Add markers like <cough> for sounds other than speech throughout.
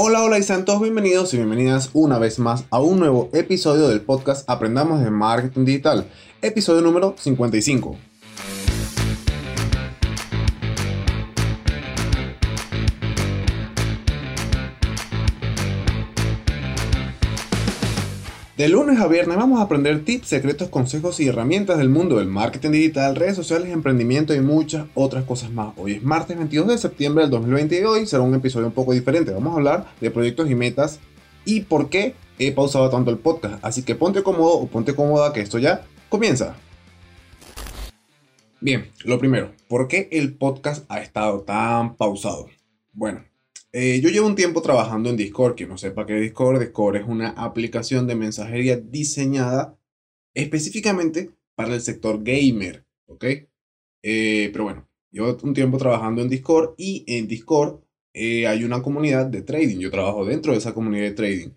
Hola, hola y sean todos bienvenidos y bienvenidas una vez más a un nuevo episodio del podcast Aprendamos de Marketing Digital, episodio número 55. De lunes a viernes vamos a aprender tips, secretos, consejos y herramientas del mundo del marketing digital, redes sociales, emprendimiento y muchas otras cosas más. Hoy es martes 22 de septiembre del 2020 y hoy será un episodio un poco diferente. Vamos a hablar de proyectos y metas y por qué he pausado tanto el podcast. Así que ponte cómodo o ponte cómoda que esto ya comienza. Bien, lo primero, ¿por qué el podcast ha estado tan pausado? Bueno, eh, yo llevo un tiempo trabajando en Discord. Que no sepa qué es Discord, Discord es una aplicación de mensajería diseñada específicamente para el sector gamer. ¿Ok? Eh, pero bueno, llevo un tiempo trabajando en Discord y en Discord eh, hay una comunidad de trading. Yo trabajo dentro de esa comunidad de trading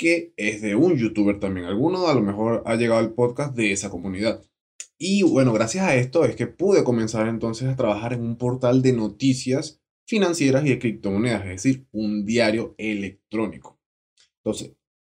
que es de un youtuber también. Alguno a lo mejor ha llegado al podcast de esa comunidad. Y bueno, gracias a esto es que pude comenzar entonces a trabajar en un portal de noticias financieras y de criptomonedas, es decir, un diario electrónico. Entonces,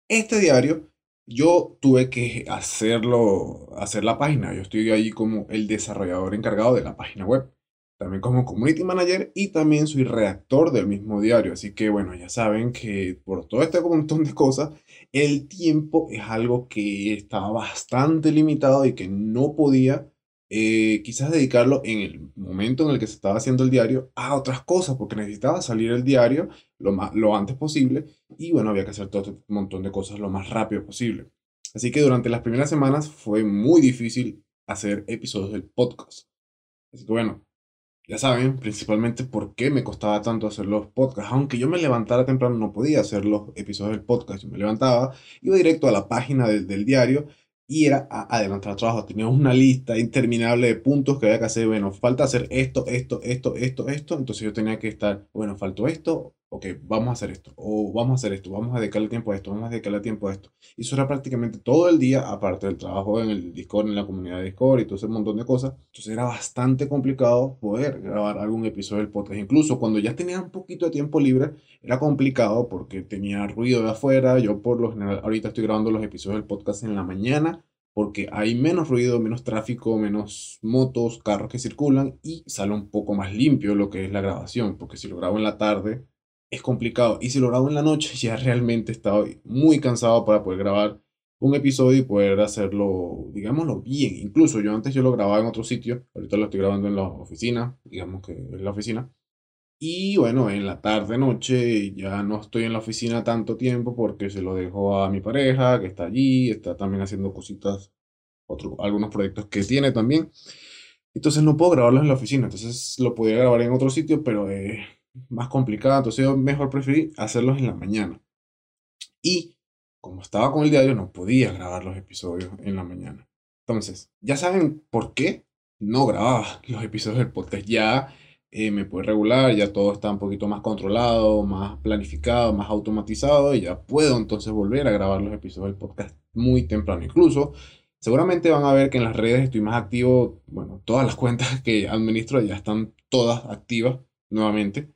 este diario yo tuve que hacerlo, hacer la página. Yo estoy ahí como el desarrollador encargado de la página web, también como community manager y también soy redactor del mismo diario. Así que bueno, ya saben que por todo este montón de cosas, el tiempo es algo que estaba bastante limitado y que no podía eh, quizás dedicarlo en el momento en el que se estaba haciendo el diario a otras cosas, porque necesitaba salir el diario lo, más, lo antes posible y bueno, había que hacer todo este montón de cosas lo más rápido posible. Así que durante las primeras semanas fue muy difícil hacer episodios del podcast. Así que bueno, ya saben principalmente por qué me costaba tanto hacer los podcasts. Aunque yo me levantara temprano, no podía hacer los episodios del podcast. Yo me levantaba, iba directo a la página del diario y era a adelantar el trabajo. Teníamos una lista interminable de puntos que había que hacer. Bueno, falta hacer esto, esto, esto, esto, esto. Entonces yo tenía que estar, bueno, faltó esto, ok, vamos a hacer esto, o vamos a hacer esto, vamos a dedicarle tiempo a esto, vamos a dedicarle tiempo a esto. Y eso era prácticamente todo el día, aparte del trabajo en el Discord, en la comunidad de Discord y todo ese montón de cosas. Entonces era bastante complicado poder grabar algún episodio del podcast. Incluso cuando ya tenía un poquito de tiempo libre, era complicado porque tenía ruido de afuera. Yo por lo general ahorita estoy grabando los episodios del podcast en la mañana porque hay menos ruido, menos tráfico, menos motos, carros que circulan y sale un poco más limpio lo que es la grabación, porque si lo grabo en la tarde es complicado. Y si lo grabo en la noche, ya realmente estaba muy cansado para poder grabar un episodio y poder hacerlo, digámoslo, bien. Incluso yo antes yo lo grababa en otro sitio, ahorita lo estoy grabando en la oficina, digamos que en la oficina. Y bueno, en la tarde, noche, ya no estoy en la oficina tanto tiempo porque se lo dejo a mi pareja, que está allí, está también haciendo cositas, otros algunos proyectos que tiene también. Entonces no puedo grabarlos en la oficina, entonces lo podría grabar en otro sitio, pero es más complicado, entonces yo mejor preferí hacerlos en la mañana. Y como estaba con el diario, no podía grabar los episodios en la mañana. Entonces, ya saben por qué no grababa <laughs> los episodios del podcast. Ya eh, me puede regular, ya todo está un poquito más controlado, más planificado, más automatizado y ya puedo entonces volver a grabar los episodios del podcast muy temprano. Incluso, seguramente van a ver que en las redes estoy más activo, bueno, todas las cuentas que administro ya están todas activas nuevamente.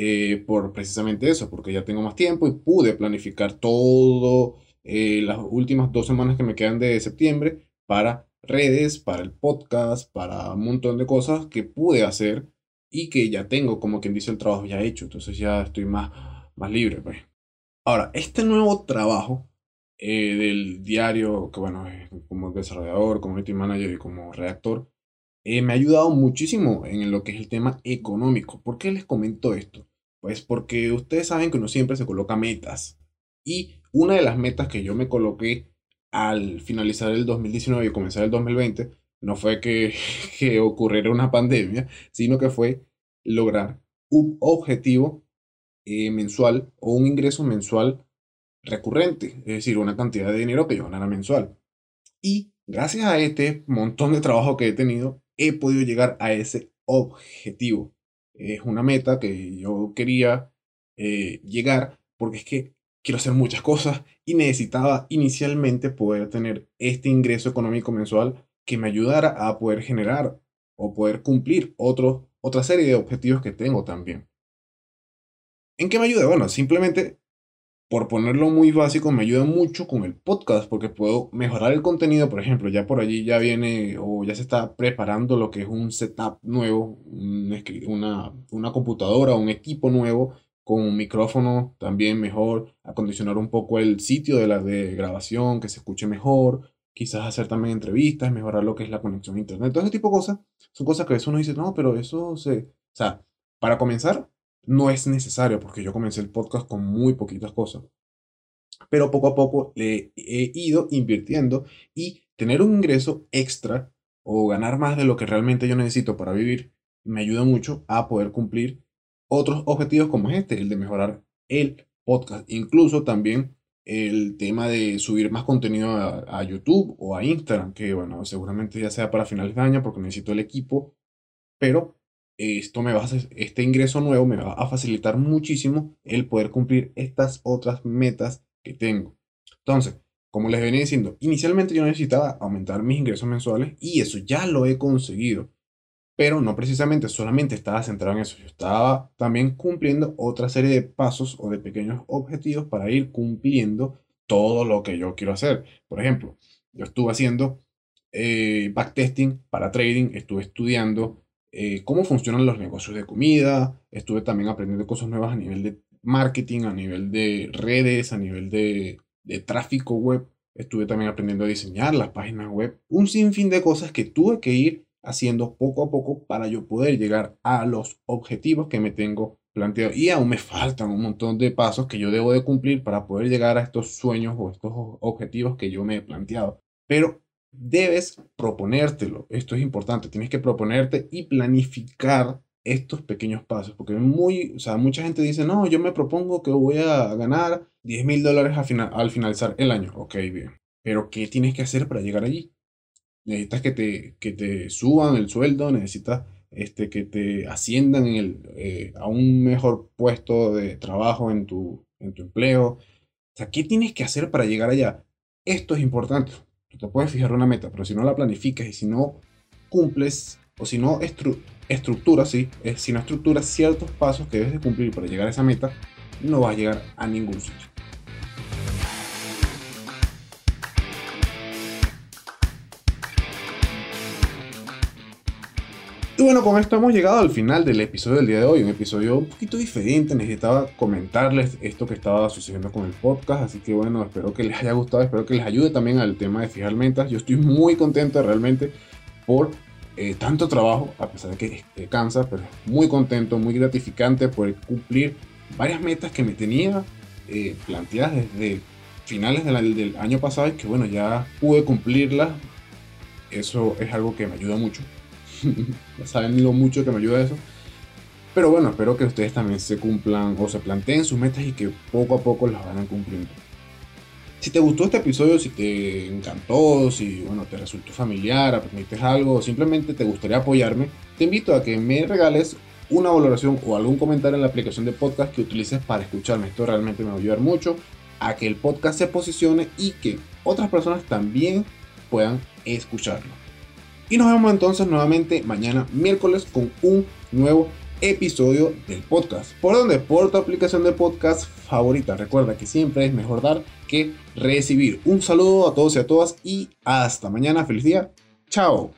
Eh, por precisamente eso, porque ya tengo más tiempo y pude planificar todo eh, las últimas dos semanas que me quedan de septiembre para redes, para el podcast, para un montón de cosas que pude hacer y que ya tengo, como quien dice, el trabajo ya hecho. Entonces ya estoy más, más libre. Pues. Ahora, este nuevo trabajo eh, del diario, que bueno, como desarrollador, community manager y como redactor, eh, me ha ayudado muchísimo en lo que es el tema económico. ¿Por qué les comento esto? Pues porque ustedes saben que uno siempre se coloca metas. Y una de las metas que yo me coloqué al finalizar el 2019 y comenzar el 2020 no fue que, <laughs> que ocurriera una pandemia, sino que fue lograr un objetivo eh, mensual o un ingreso mensual recurrente, es decir, una cantidad de dinero que yo ganara mensual. Y gracias a este montón de trabajo que he tenido, he podido llegar a ese objetivo. Es una meta que yo quería eh, llegar porque es que quiero hacer muchas cosas y necesitaba inicialmente poder tener este ingreso económico mensual que me ayudara a poder generar o poder cumplir otro, otra serie de objetivos que tengo también. ¿En qué me ayuda? Bueno, simplemente, por ponerlo muy básico, me ayuda mucho con el podcast porque puedo mejorar el contenido. Por ejemplo, ya por allí ya viene o ya se está preparando lo que es un setup nuevo, una, una computadora, un equipo nuevo con un micrófono también mejor, acondicionar un poco el sitio de la de grabación, que se escuche mejor, quizás hacer también entrevistas, mejorar lo que es la conexión a internet, todo ese tipo de cosas, son cosas que a veces uno dice, no, pero eso se... O sea, para comenzar, no es necesario, porque yo comencé el podcast con muy poquitas cosas, pero poco a poco le he ido invirtiendo y tener un ingreso extra o ganar más de lo que realmente yo necesito para vivir, me ayuda mucho a poder cumplir otros objetivos como este, el de mejorar el podcast. Incluso también el tema de subir más contenido a, YouTube o a Instagram, que bueno, seguramente ya sea para finales de año porque necesito el equipo, pero esto me va a este ingreso nuevo me va a facilitar muchísimo el poder cumplir estas otras metas que tengo. Entonces, como les venía diciendo, inicialmente yo necesitaba aumentar mis ingresos mensuales y eso ya lo he conseguido pero no precisamente solamente estaba centrado en eso, yo estaba también cumpliendo otra serie de pasos o de pequeños objetivos para ir cumpliendo todo lo que yo quiero hacer. Por ejemplo, yo estuve haciendo eh, backtesting para trading, estuve estudiando eh, cómo funcionan los negocios de comida, estuve también aprendiendo cosas nuevas a nivel de marketing, a nivel de redes, a nivel de, de tráfico web, estuve también aprendiendo a diseñar las páginas web, un sinfín de cosas que tuve que ir haciendo poco a poco para yo poder llegar a los objetivos que me tengo planteado. Y aún me faltan un montón de pasos que yo debo de cumplir para poder llegar a estos sueños o estos objetivos que yo me he planteado. Pero debes proponértelo. Esto es importante. Tienes que proponerte y planificar estos pequeños pasos. Porque muy, o sea, mucha gente dice, no, yo me propongo que voy a ganar 10 mil dólares al finalizar el año. Ok, bien. Pero ¿qué tienes que hacer para llegar allí? necesitas que te, que te suban el sueldo, necesitas este, que te asciendan eh, a un mejor puesto de trabajo en tu, en tu empleo. ¿qué tienes que hacer para llegar allá? Esto es importante. Tú te puedes fijar una meta, pero si no la planificas y si no cumples o si no estructuras, sí, si no estructuras ciertos pasos que debes de cumplir para llegar a esa meta, no vas a llegar a ningún sitio. Y bueno, con esto hemos llegado al final del episodio del día de hoy. Un episodio un poquito diferente. Necesitaba comentarles esto que estaba sucediendo con el podcast. Así que bueno, espero que les haya gustado. Espero que les ayude también al tema de fijar metas. Yo estoy muy contento realmente por eh, tanto trabajo, a pesar de que cansa, pero muy contento, muy gratificante por cumplir varias metas que me tenía eh, planteadas desde finales del año pasado y que bueno, ya pude cumplirlas. Eso es algo que me ayuda mucho ya <laughs> saben lo mucho que me ayuda eso. Pero bueno, espero que ustedes también se cumplan o se planteen sus metas y que poco a poco las vayan cumpliendo. Si te gustó este episodio, si te encantó, si bueno, te resultó familiar, aprendiste algo o simplemente te gustaría apoyarme, te invito a que me regales una valoración o algún comentario en la aplicación de podcast que utilices para escucharme. Esto realmente me va a ayudar mucho a que el podcast se posicione y que otras personas también puedan escucharlo. Y nos vemos entonces nuevamente mañana miércoles con un nuevo episodio del podcast. ¿Por dónde? Por tu aplicación de podcast favorita. Recuerda que siempre es mejor dar que recibir. Un saludo a todos y a todas y hasta mañana. Feliz día. Chao.